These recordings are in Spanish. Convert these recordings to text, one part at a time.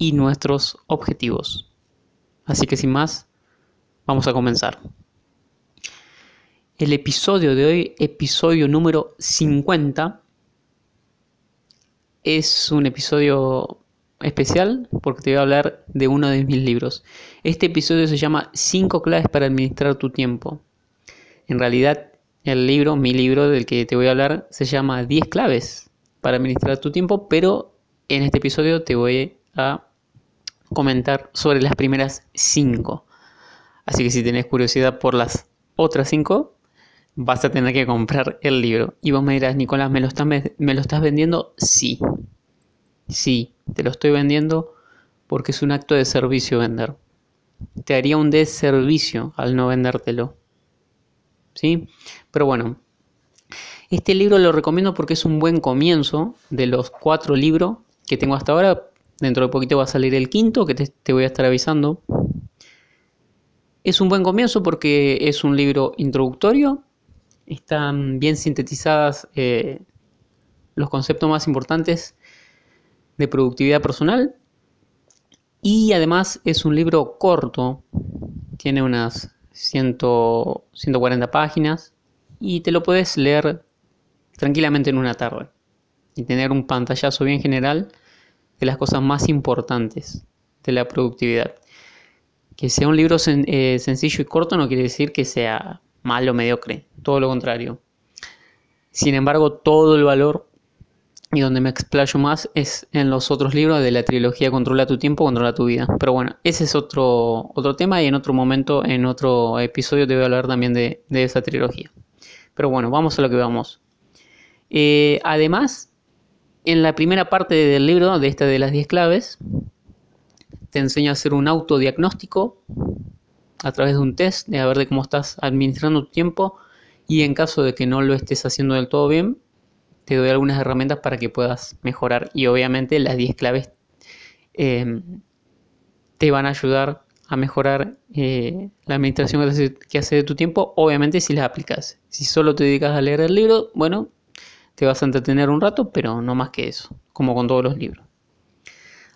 y nuestros objetivos. Así que sin más, vamos a comenzar. El episodio de hoy, episodio número 50, es un episodio especial porque te voy a hablar de uno de mis libros. Este episodio se llama 5 claves para administrar tu tiempo. En realidad, el libro, mi libro del que te voy a hablar, se llama 10 claves para administrar tu tiempo, pero en este episodio te voy a comentar sobre las primeras 5. Así que si tenés curiosidad por las otras 5, vas a tener que comprar el libro. Y vos me dirás, Nicolás, ¿me lo estás, me lo estás vendiendo? Sí. Sí, te lo estoy vendiendo porque es un acto de servicio vender. Te haría un deservicio al no vendértelo. ¿Sí? Pero bueno, este libro lo recomiendo porque es un buen comienzo de los cuatro libros que tengo hasta ahora. Dentro de poquito va a salir el quinto que te, voy a estar avisando. Es un buen comienzo porque es un libro introductorio. Están bien sintetizadas eh, los conceptos más importantes de productividad personal. Y además es un libro corto. Tiene unas 140 páginas. Y te lo puedes leer tranquilamente en una tarde y tener un pantallazo bien general de las cosas más importantes de la productividad. Que sea un libro eh, sencillo y corto no quiere decir que sea malo o mediocre, todo lo contrario. Sin embargo, todo el valor y donde me explayo más es en los otros libros de la trilogía Controla tu tiempo, controla tu vida. Pero bueno, ese es otro, otro tema y en otro momento, en otro episodio te voy a hablar también de, de esa trilogía. Pero bueno, vamos a lo que vamos. Eh, además, en la primera parte del libro, de esta de las 10 claves, te enseño a hacer un autodiagnóstico a través de un test, de a ver de cómo estás administrando tu tiempo y en caso de que no lo estés haciendo del todo bien, te doy algunas herramientas para que puedas mejorar y obviamente las 10 claves eh, te van a ayudar a mejorar eh, la administración que haces de tu tiempo, obviamente si las aplicas. Si solo te dedicas a leer el libro, bueno, te vas a entretener un rato, pero no más que eso, como con todos los libros.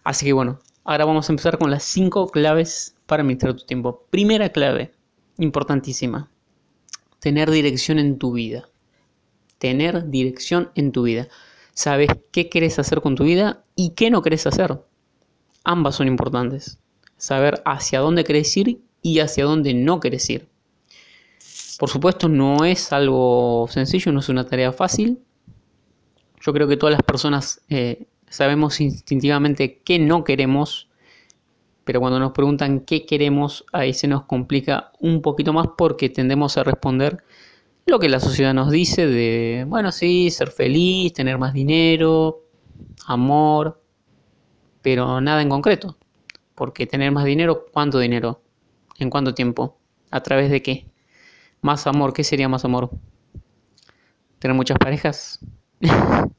Así que bueno, ahora vamos a empezar con las 5 claves para administrar tu tiempo. Primera clave, importantísima, tener dirección en tu vida. Tener dirección en tu vida. Sabes qué quieres hacer con tu vida y qué no querés hacer. Ambas son importantes. Saber hacia dónde querés ir y hacia dónde no querés ir. Por supuesto, no es algo sencillo, no es una tarea fácil, yo creo que todas las personas eh, sabemos instintivamente qué no queremos, pero cuando nos preguntan qué queremos, ahí se nos complica un poquito más porque tendemos a responder lo que la sociedad nos dice de, bueno, sí, ser feliz, tener más dinero, amor, pero nada en concreto. Porque tener más dinero, ¿cuánto dinero? ¿En cuánto tiempo? ¿A través de qué? Más amor, ¿qué sería más amor? ¿Tener muchas parejas?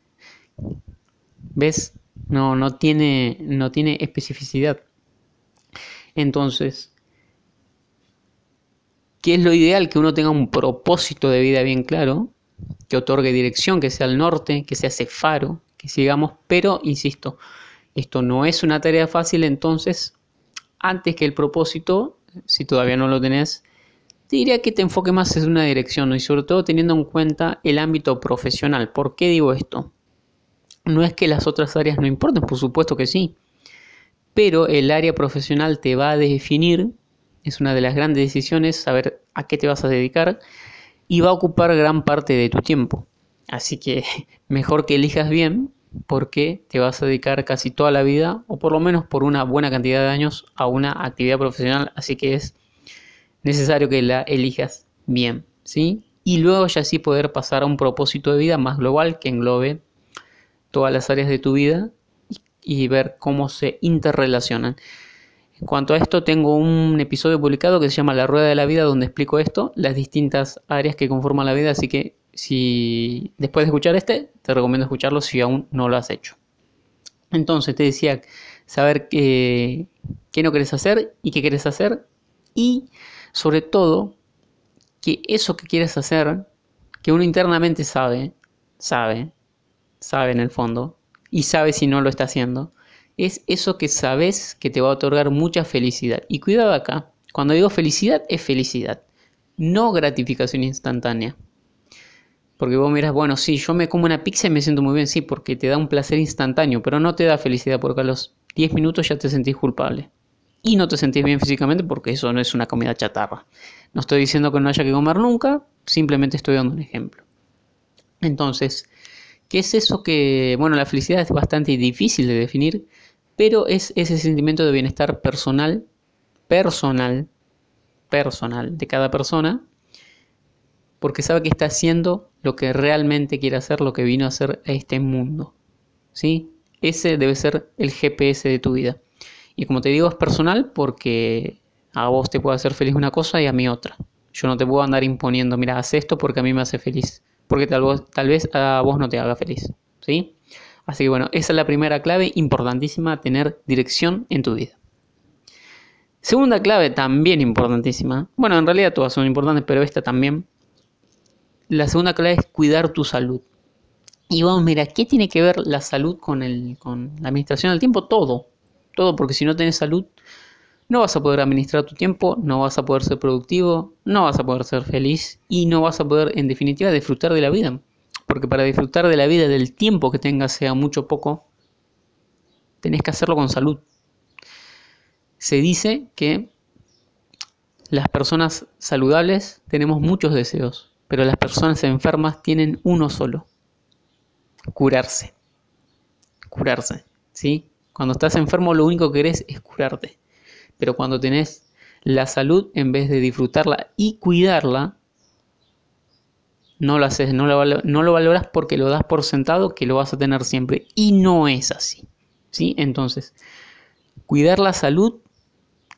¿Ves? No, no, tiene, no tiene especificidad. Entonces, ¿qué es lo ideal? Que uno tenga un propósito de vida bien claro, que otorgue dirección, que sea el norte, que sea ese faro, que sigamos, pero, insisto, esto no es una tarea fácil, entonces, antes que el propósito, si todavía no lo tenés, te diría que te enfoque más en una dirección y sobre todo teniendo en cuenta el ámbito profesional. ¿Por qué digo esto? No es que las otras áreas no importen, por supuesto que sí, pero el área profesional te va a definir, es una de las grandes decisiones, saber a qué te vas a dedicar y va a ocupar gran parte de tu tiempo. Así que mejor que elijas bien porque te vas a dedicar casi toda la vida o por lo menos por una buena cantidad de años a una actividad profesional, así que es necesario que la elijas bien, ¿sí? Y luego ya sí poder pasar a un propósito de vida más global que englobe todas las áreas de tu vida y ver cómo se interrelacionan. En cuanto a esto, tengo un episodio publicado que se llama La Rueda de la Vida, donde explico esto, las distintas áreas que conforman la vida, así que si después de escuchar este, te recomiendo escucharlo si aún no lo has hecho. Entonces, te decía, saber qué, no quieres hacer y qué quieres hacer, y sobre todo, que eso que quieres hacer, que uno internamente sabe, sabe, sabe en el fondo, y sabe si no lo está haciendo, es eso que sabes que te va a otorgar mucha felicidad. Y cuidado acá, cuando digo felicidad es felicidad, no gratificación instantánea. Porque vos miras, bueno, sí, yo me como una pizza y me siento muy bien, sí, porque te da un placer instantáneo, pero no te da felicidad porque a los 10 minutos ya te sentís culpable. Y no te sentís bien físicamente porque eso no es una comida chatarra. No estoy diciendo que no haya que comer nunca, simplemente estoy dando un ejemplo. Entonces, ¿qué es eso que, bueno, la felicidad es bastante difícil de definir, pero es ese sentimiento de bienestar personal, personal, personal de cada persona, porque sabe que está haciendo lo que realmente quiere hacer, lo que vino a hacer a este mundo. ¿Sí? Ese debe ser el GPS de tu vida. Y como te digo, es personal porque a vos te puede hacer feliz una cosa y a mí otra. Yo no te puedo andar imponiendo, mira, haz esto porque a mí me hace feliz. Porque tal, vez, tal vez a vos no te haga feliz. ¿Sí? Así que bueno, esa es la primera clave importantísima, tener dirección en tu vida. Segunda clave también importantísima. Bueno, en realidad todas son importantes, pero esta también. La segunda clave es cuidar tu salud. Y vamos, mira, ¿qué tiene que ver la salud con, el, con la administración del tiempo? Todo. Todo, porque si no tienes salud, no vas a poder administrar tu tiempo, no vas a poder ser productivo, no vas a poder ser feliz y no vas a poder, en definitiva, disfrutar de la vida. Porque para disfrutar de la vida, del tiempo que tengas, sea mucho o poco, tenés que hacerlo con salud. Se dice que las personas saludables tenemos muchos deseos, pero las personas enfermas tienen uno solo, curarse. Curarse, ¿sí? Cuando estás enfermo lo único que querés es curarte. Pero cuando tenés la salud, en vez de disfrutarla y cuidarla, no lo haces, no lo, valoras porque lo das por sentado que lo vas a tener siempre. Y no es así. ¿sí? Entonces, cuidar la salud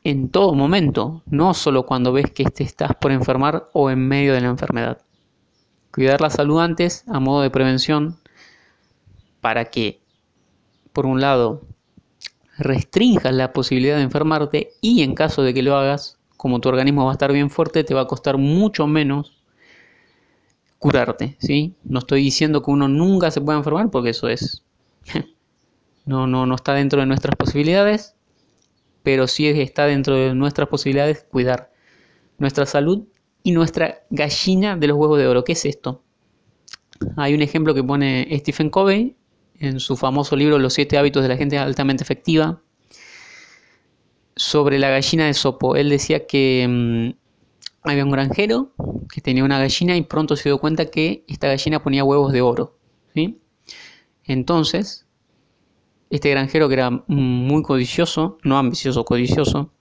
en todo momento, no solo cuando ves que estás por enfermar o en medio de la enfermedad. Cuidar la salud antes a modo de prevención para que, por un lado, restrinjas la posibilidad de enfermarte y en caso de que lo hagas, como tu organismo va a estar bien fuerte, te va a costar mucho menos curarte, ¿sí? No estoy diciendo que uno nunca se pueda enfermar porque eso es no no no está dentro de nuestras posibilidades, pero sí está dentro de nuestras posibilidades cuidar nuestra salud y nuestra gallina de los huevos de oro. ¿Qué es esto? Hay un ejemplo que pone Stephen Covey en su famoso libro Los siete hábitos de la gente altamente efectiva sobre la gallina de Sopo. Él decía que mm, había un granjero que tenía una gallina y pronto se dio cuenta que esta gallina ponía huevos de oro. ¿sí? Entonces, este granjero que era muy codicioso, no ambicioso, codicioso,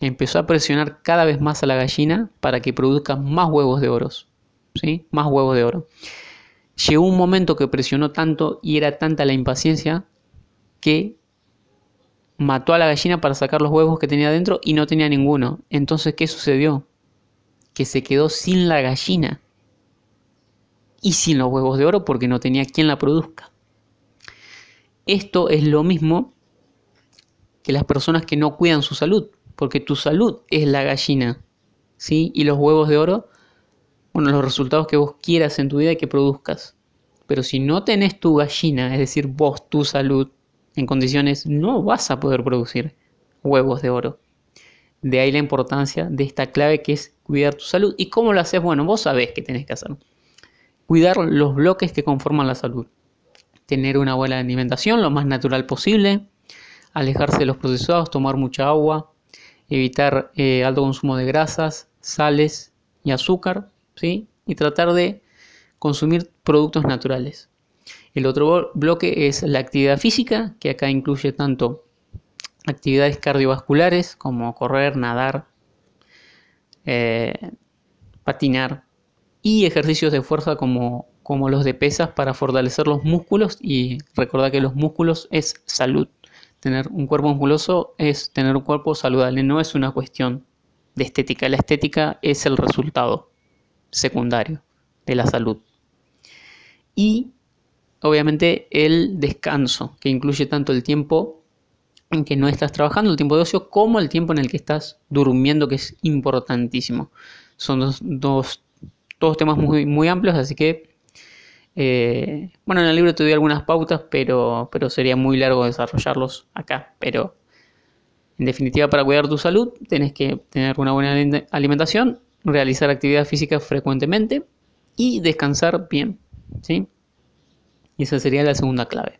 empezó a presionar cada vez más a la gallina para que produzca más huevos de oro. ¿sí? Más huevos de oro. Llegó un momento que presionó tanto y era tanta la impaciencia que mató a la gallina para sacar los huevos que tenía dentro y no tenía ninguno. Entonces, ¿qué sucedió? Que se quedó sin la gallina y sin los huevos de oro porque no tenía quien la produzca. Esto es lo mismo que las personas que no cuidan su salud, porque tu salud es la gallina, ¿sí? Y los huevos de oro bueno, los resultados que vos quieras en tu vida y que produzcas. Pero si no tenés tu gallina, es decir, vos, tu salud, en condiciones, no vas a poder producir huevos de oro. De ahí la importancia de esta clave que es cuidar tu salud. ¿Y cómo lo haces? Bueno, vos sabés qué tenés que hacer. Cuidar los bloques que conforman la salud. Tener una buena alimentación lo más natural posible. Alejarse de los procesados, tomar mucha agua. Evitar eh, alto consumo de grasas, sales y azúcar Y tratar de consumir productos naturales. El otro bloque es la actividad física, que acá incluye tanto actividades cardiovasculares como correr, nadar, eh, patinar y ejercicios de fuerza como como los de pesas para fortalecer los músculos y recordar que los músculos es salud. Tener un cuerpo musculoso es tener un cuerpo saludable, no es una cuestión de estética. La estética es el resultado secundario de la salud. Y obviamente el descanso, que incluye tanto el tiempo en que no estás trabajando, el tiempo de ocio, como el tiempo en el que estás durmiendo, que es importantísimo. Son dos, dos, temas muy, muy amplios, así que, eh, bueno, en el libro te doy algunas pautas, pero, pero sería muy largo desarrollarlos acá. Pero, en definitiva, para cuidar tu salud, tenés que tener una buena alimentación, realizar actividad física frecuentemente y descansar bien, ¿sí? Y esa sería la segunda clave.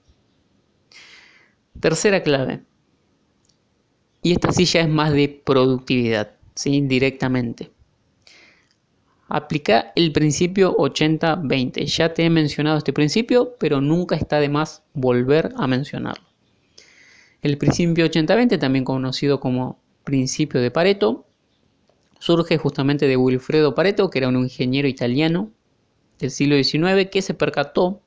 Tercera clave. Y esta sí ya es más de productividad, ¿sí? Directamente. Aplica el principio 80-20. Ya te he mencionado este principio, pero nunca está de más volver a mencionarlo. El principio 80-20, también conocido como principio de Pareto, surge justamente de Wilfredo Pareto, que era un ingeniero italiano del siglo XIX que se percató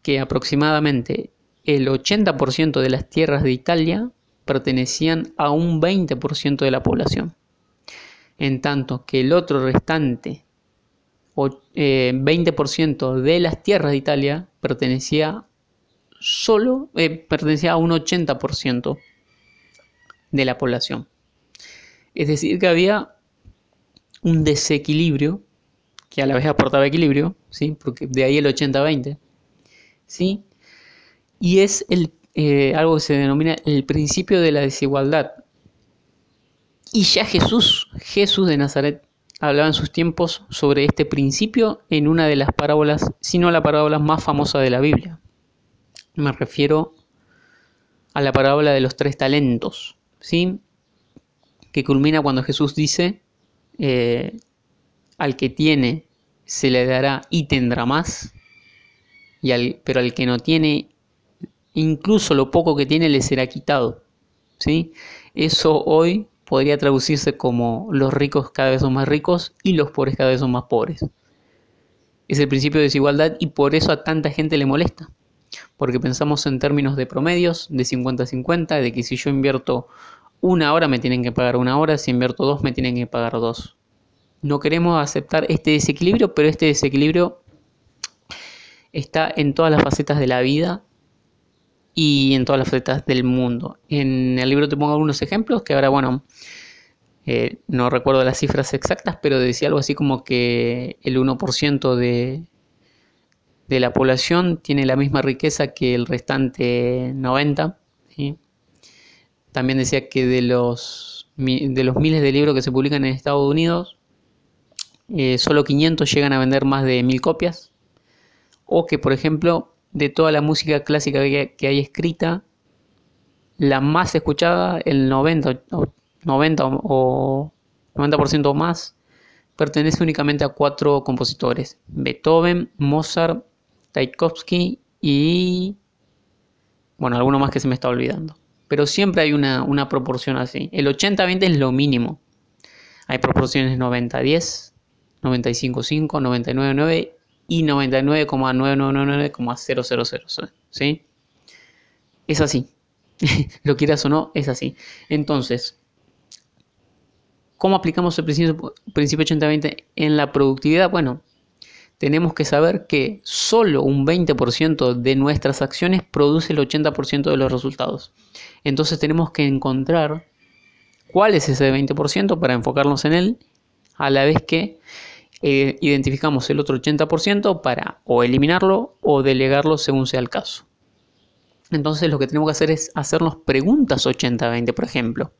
que aproximadamente el 80% de las tierras de Italia pertenecían a un 20% de la población, en tanto que el otro restante 20% eh, de las tierras de Italia pertenecía solo eh, pertenecía a un 80% de la población. Es decir, que había un desequilibrio que a la vez aportaba equilibrio, ¿sí? porque de ahí el 80-20, ¿sí? y es el, eh, algo que se denomina el principio de la desigualdad. Y ya Jesús, Jesús de Nazaret, hablaba en sus tiempos sobre este principio en una de las parábolas, si no la parábola más famosa de la Biblia. Me refiero a la parábola de los tres talentos, ¿sí? Que culmina cuando Jesús dice, eh, al que tiene se le dará y tendrá más, y al, pero al que no tiene, incluso lo poco que tiene le será quitado. ¿sí? Eso hoy podría traducirse como los ricos cada vez son más ricos y los pobres cada vez son más pobres. Es el principio de desigualdad y por eso a tanta gente le molesta. Porque pensamos en términos de promedios, de 50-50, de que si yo invierto una hora me tienen que pagar una hora, si invierto dos me tienen que pagar dos no queremos aceptar este desequilibrio, pero este desequilibrio está en todas las facetas de la vida y en todas las facetas del mundo. En el libro te pongo algunos ejemplos que ahora, bueno, eh, no recuerdo las cifras exactas, pero decía algo así como que el 1% de, de la población tiene la misma riqueza que el restante 90%. También decía que de los, de los miles de libros que se publican en Estados Unidos, eh, solo 500 llegan a vender más de 1000 copias. O que, por ejemplo, de toda la música clásica que, hay escrita, la más escuchada, el 90, 90 o 90% más, pertenece únicamente a cuatro compositores: Beethoven, Mozart, Tchaikovsky y. Bueno, alguno más que se me está olvidando. Pero siempre hay una, una proporción así. El 80-20 es lo mínimo. Hay proporciones 90-10, 95.5, 99.9 y 99,9999,000. ¿Sí? Es así. Lo quieras o no, es así. Entonces, ¿cómo aplicamos el principio, principio 80-20 en la productividad? Bueno, tenemos que saber que solo un 20% de nuestras acciones produce el 80% de los resultados. Entonces tenemos que encontrar cuál es ese 20% para enfocarnos en él, a la vez que eh, identificamos el otro 80% para o eliminarlo o delegarlo según sea el caso. Entonces lo que tenemos que hacer es hacernos preguntas 80-20, por ejemplo.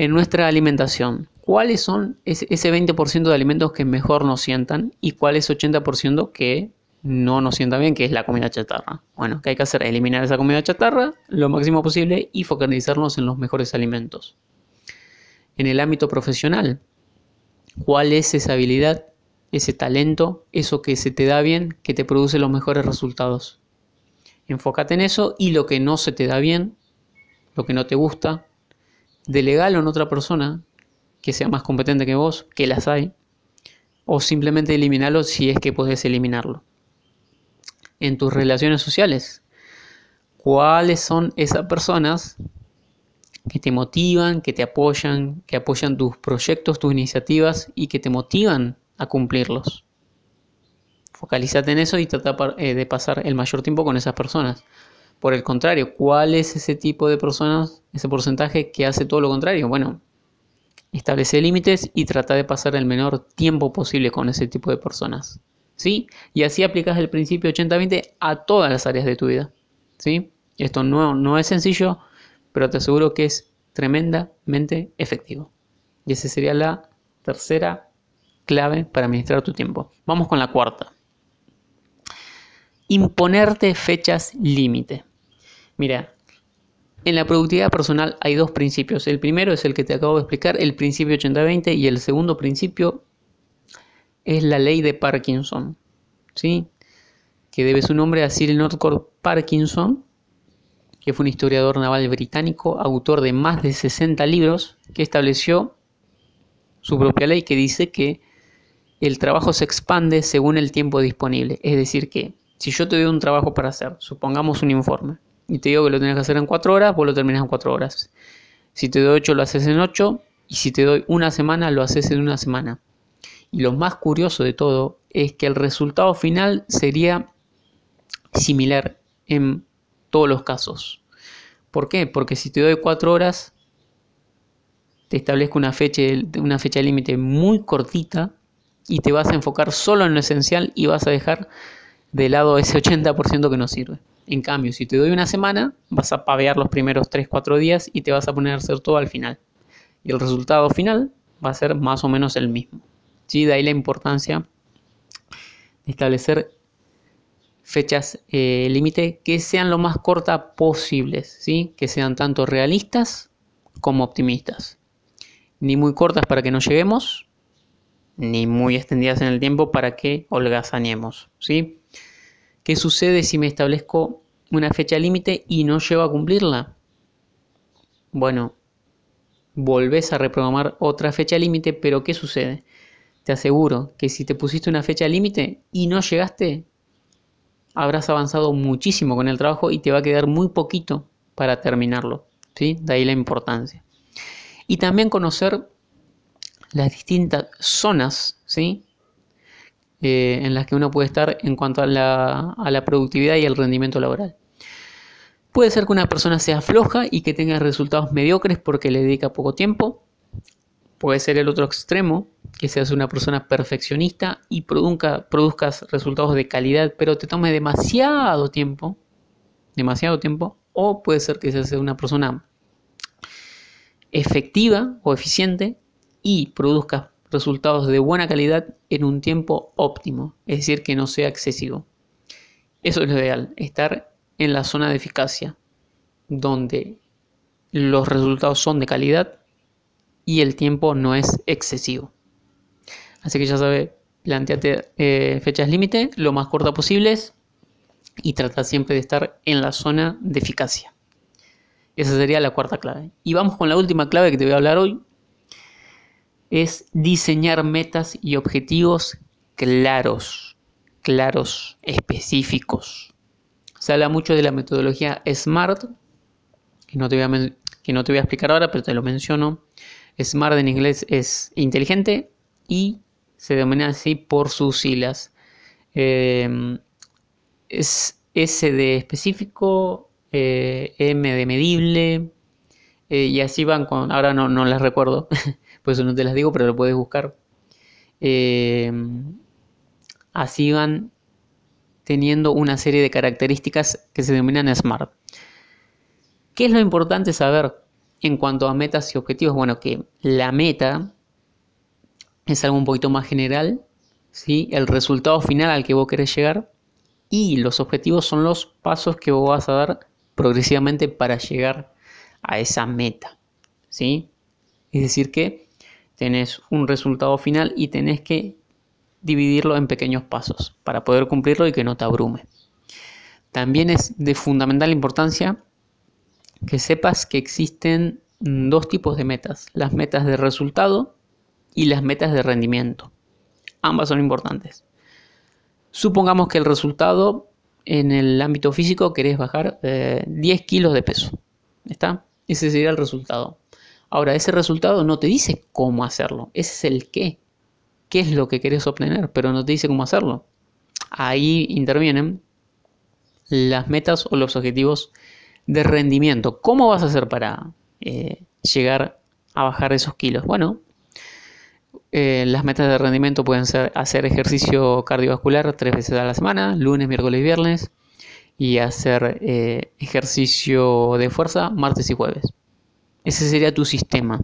En nuestra alimentación, ¿cuáles son ese 20% de alimentos que mejor nos sientan y cuál es 80% que no nos sienta bien, que es la comida chatarra? Bueno, ¿qué hay que hacer? Eliminar esa comida chatarra lo máximo posible y focalizarnos en los mejores alimentos. En el ámbito profesional, cuál es esa habilidad, ese talento, eso que se te da bien, que te produce los mejores resultados. Enfócate en eso y lo que no se te da bien, lo que no te gusta, delegalo en otra persona que sea más competente que vos, que las hay, o simplemente eliminarlo si es que puedes eliminarlo. En tus relaciones sociales, ¿cuáles son esas personas que te motivan, que te apoyan, que apoyan tus proyectos, tus iniciativas y que te motivan a cumplirlos? Focalízate en eso y trata eh, de pasar el mayor tiempo con esas personas. Por el contrario, ¿cuál es ese tipo de personas, ese porcentaje que hace todo lo contrario? Bueno, establece límites y trata de pasar el menor tiempo posible con ese tipo de personas. ¿Sí? Y así aplicas el principio 80-20 a todas las áreas de tu vida. ¿Sí? Esto no, no es sencillo, pero te aseguro que es tremendamente efectivo. Y esa sería la tercera clave para administrar tu tiempo. Vamos con la cuarta. Imponerte fechas límite. Mira, en la productividad personal hay dos principios. El primero es el que te acabo de explicar, el principio 80-20, y el segundo principio es la ley de Parkinson, ¿sí? que debe su nombre a Cyril Northcote Parkinson, que fue un historiador naval británico, autor de más de 60 libros, que estableció su propia ley que dice que el trabajo se expande según el tiempo disponible. Es decir, que si yo te doy un trabajo para hacer, supongamos un informe, y te digo que lo tienes que hacer en 4 horas, vos lo terminas en 4 horas. Si te doy 8, lo haces en 8. Y si te doy una semana, lo haces en una semana. Y lo más curioso de todo es que el resultado final sería similar en todos los casos. ¿Por qué? Porque si te doy 4 horas, te establezco una fecha, una fecha límite muy cortita y te vas a enfocar solo en lo esencial y vas a dejar de lado ese 80% que no sirve. En cambio, si te doy una semana, vas a pavear los primeros 3-4 días y te vas a poner a hacer todo al final. Y el resultado final va a ser más o menos el mismo. ¿Sí? De ahí la importancia de establecer fechas eh, límite que sean lo más cortas posibles, ¿sí? que sean tanto realistas como optimistas. Ni muy cortas para que no lleguemos, ni muy extendidas en el tiempo para que holgazaneemos. ¿sí? ¿Qué sucede si me establezco una fecha límite y no llego a cumplirla? Bueno, volvés a reprogramar otra fecha límite, pero ¿qué sucede? Te aseguro que si te pusiste una fecha límite y no llegaste, habrás avanzado muchísimo con el trabajo y te va a quedar muy poquito para terminarlo. ¿sí? De ahí la importancia. Y también conocer las distintas zonas ¿sí? Eh, en las que uno puede estar en cuanto a la, a la productividad y el rendimiento laboral. Puede ser que una persona sea floja y que tenga resultados mediocres porque le dedica poco tiempo. Puede ser el otro extremo, que seas una persona perfeccionista y produzca, produzcas resultados de calidad, pero te tome demasiado tiempo. Demasiado tiempo. O puede ser que seas una persona efectiva o eficiente y produzcas resultados de buena calidad en un tiempo óptimo, es decir, que no sea excesivo. Eso es lo ideal, estar en la zona de eficacia, donde los resultados son de calidad y el tiempo no es excesivo. Así que ya sabes, planteate eh, fechas límite lo más cortas posibles y trata siempre de estar en la zona de eficacia. Esa sería la cuarta clave. Y vamos con la última clave que te voy a hablar hoy, es diseñar metas y objetivos claros, claros, específicos. Se habla mucho de la metodología SMART, que no te voy a, que no te voy a explicar ahora, pero te lo menciono. SMART en inglés es inteligente y se denomina así por sus siglas. Em, es S de específico, eh, M de medible, eh, y así van con, ahora no, no las recuerdo, por eso no te las digo, pero lo puedes buscar. Eh, así van teniendo una serie de características que se denominan SMART. ¿Qué es lo importante saber en cuanto a metas y objetivos? Bueno, que la meta es algo un poquito más general, ¿sí? el resultado final al que vos querés llegar y los objetivos son los pasos que vos vas a dar progresivamente para llegar a esa meta. ¿sí? Es decir, que tenés un resultado final y tenés que dividirlo en pequeños pasos para poder cumplirlo y que no te abrume. También es de fundamental importancia que sepas que existen dos tipos de metas, las metas de resultado y las metas de rendimiento. ambas son importantes. Supongamos que el resultado en el ámbito físico querés bajar 10 eh, kilos de peso. ¿Está? Ese sería el resultado. Ahora, ese resultado no te dice cómo hacerlo, ese es el qué. ¿Qué es lo que querés obtener? Pero no te dice cómo hacerlo. Ahí intervienen las metas o los objetivos de rendimiento. ¿Cómo vas a hacer para eh, llegar a bajar esos kilos? Bueno, eh, las metas de rendimiento pueden ser hacer ejercicio cardiovascular tres veces a la semana, lunes, miércoles y viernes, y hacer eh, ejercicio de fuerza martes y jueves. Ese sería tu sistema.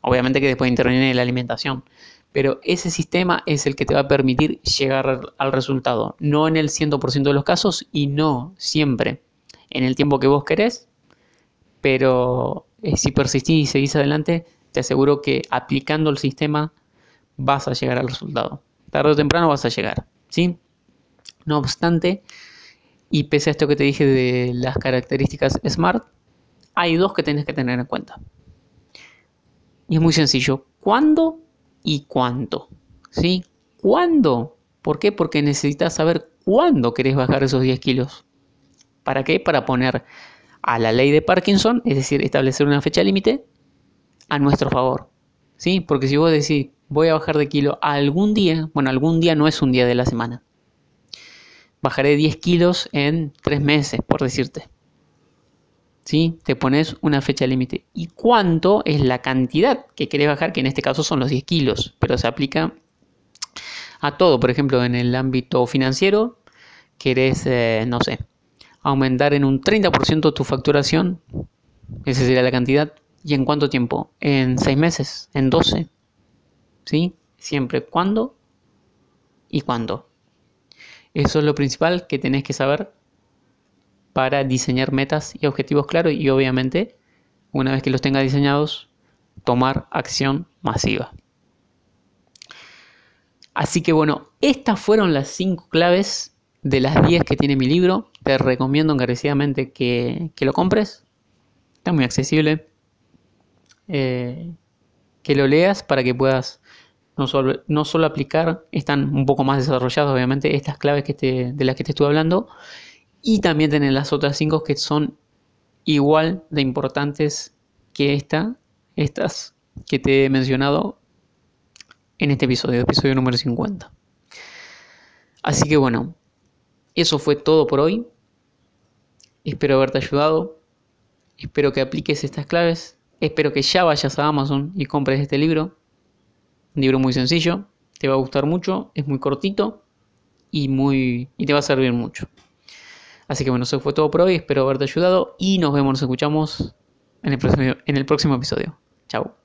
Obviamente que después interviene la alimentación, pero ese sistema es el que te va a permitir llegar al resultado, no en el 100% de los casos y no siempre en el tiempo que vos querés, pero eh, si persistís y seguís adelante, te aseguro que aplicando el sistema vas a llegar al resultado. Tarde o temprano vas a llegar, ¿sí? No obstante, y pese a esto que te dije de las características SMART, hay dos que tienes que tener en cuenta. Y es muy sencillo. ¿Cuándo y cuánto? ¿Sí? ¿Cuándo? ¿Por qué? Porque necesitas saber cuándo querés bajar esos 10 kilos. ¿Para qué? Para poner a la ley de Parkinson, es decir, establecer una fecha límite a nuestro favor. ¿Sí? Porque si vos decís, voy a bajar de kilo algún día, bueno, algún día no es un día de la semana. Bajaré 10 kilos en 3 meses, por decirte. ¿Sí? Te pones una fecha límite. ¿Y cuánto es la cantidad que querés bajar? Que en este caso son los 10 kilos, pero se aplica a todo. Por ejemplo, en el ámbito financiero, querés, eh, no sé, aumentar en un 30% tu facturación. Esa sería la cantidad. ¿Y en cuánto tiempo? En 6 meses, en 12. ¿Sí? Siempre cuándo y cuándo. Eso es lo principal que tenés que saber para diseñar metas y objetivos claros y obviamente, una vez que los tengas diseñados, tomar acción masiva. Así que bueno, estas fueron las 5 claves de las 10 que tiene mi libro. Te recomiendo encarecidamente que, que lo compres. Está muy accesible. Eh, que lo leas para que puedas no solo, no solo, aplicar, están un poco más desarrolladas obviamente estas claves que te, de las que te estuve hablando, y también tener las otras cinco que son igual de importantes que esta, estas que te he mencionado en este episodio, episodio número 50. Así que bueno, eso fue todo por hoy. Espero haberte ayudado. Espero que apliques estas claves Espero que ya vayas a Amazon y compres este libro. Un libro muy sencillo, te va a gustar mucho, es muy cortito y, muy, y te va a servir mucho. Así que bueno, eso fue todo por hoy, espero haberte ayudado y nos vemos, nos escuchamos en el próximo, episodio. Chao.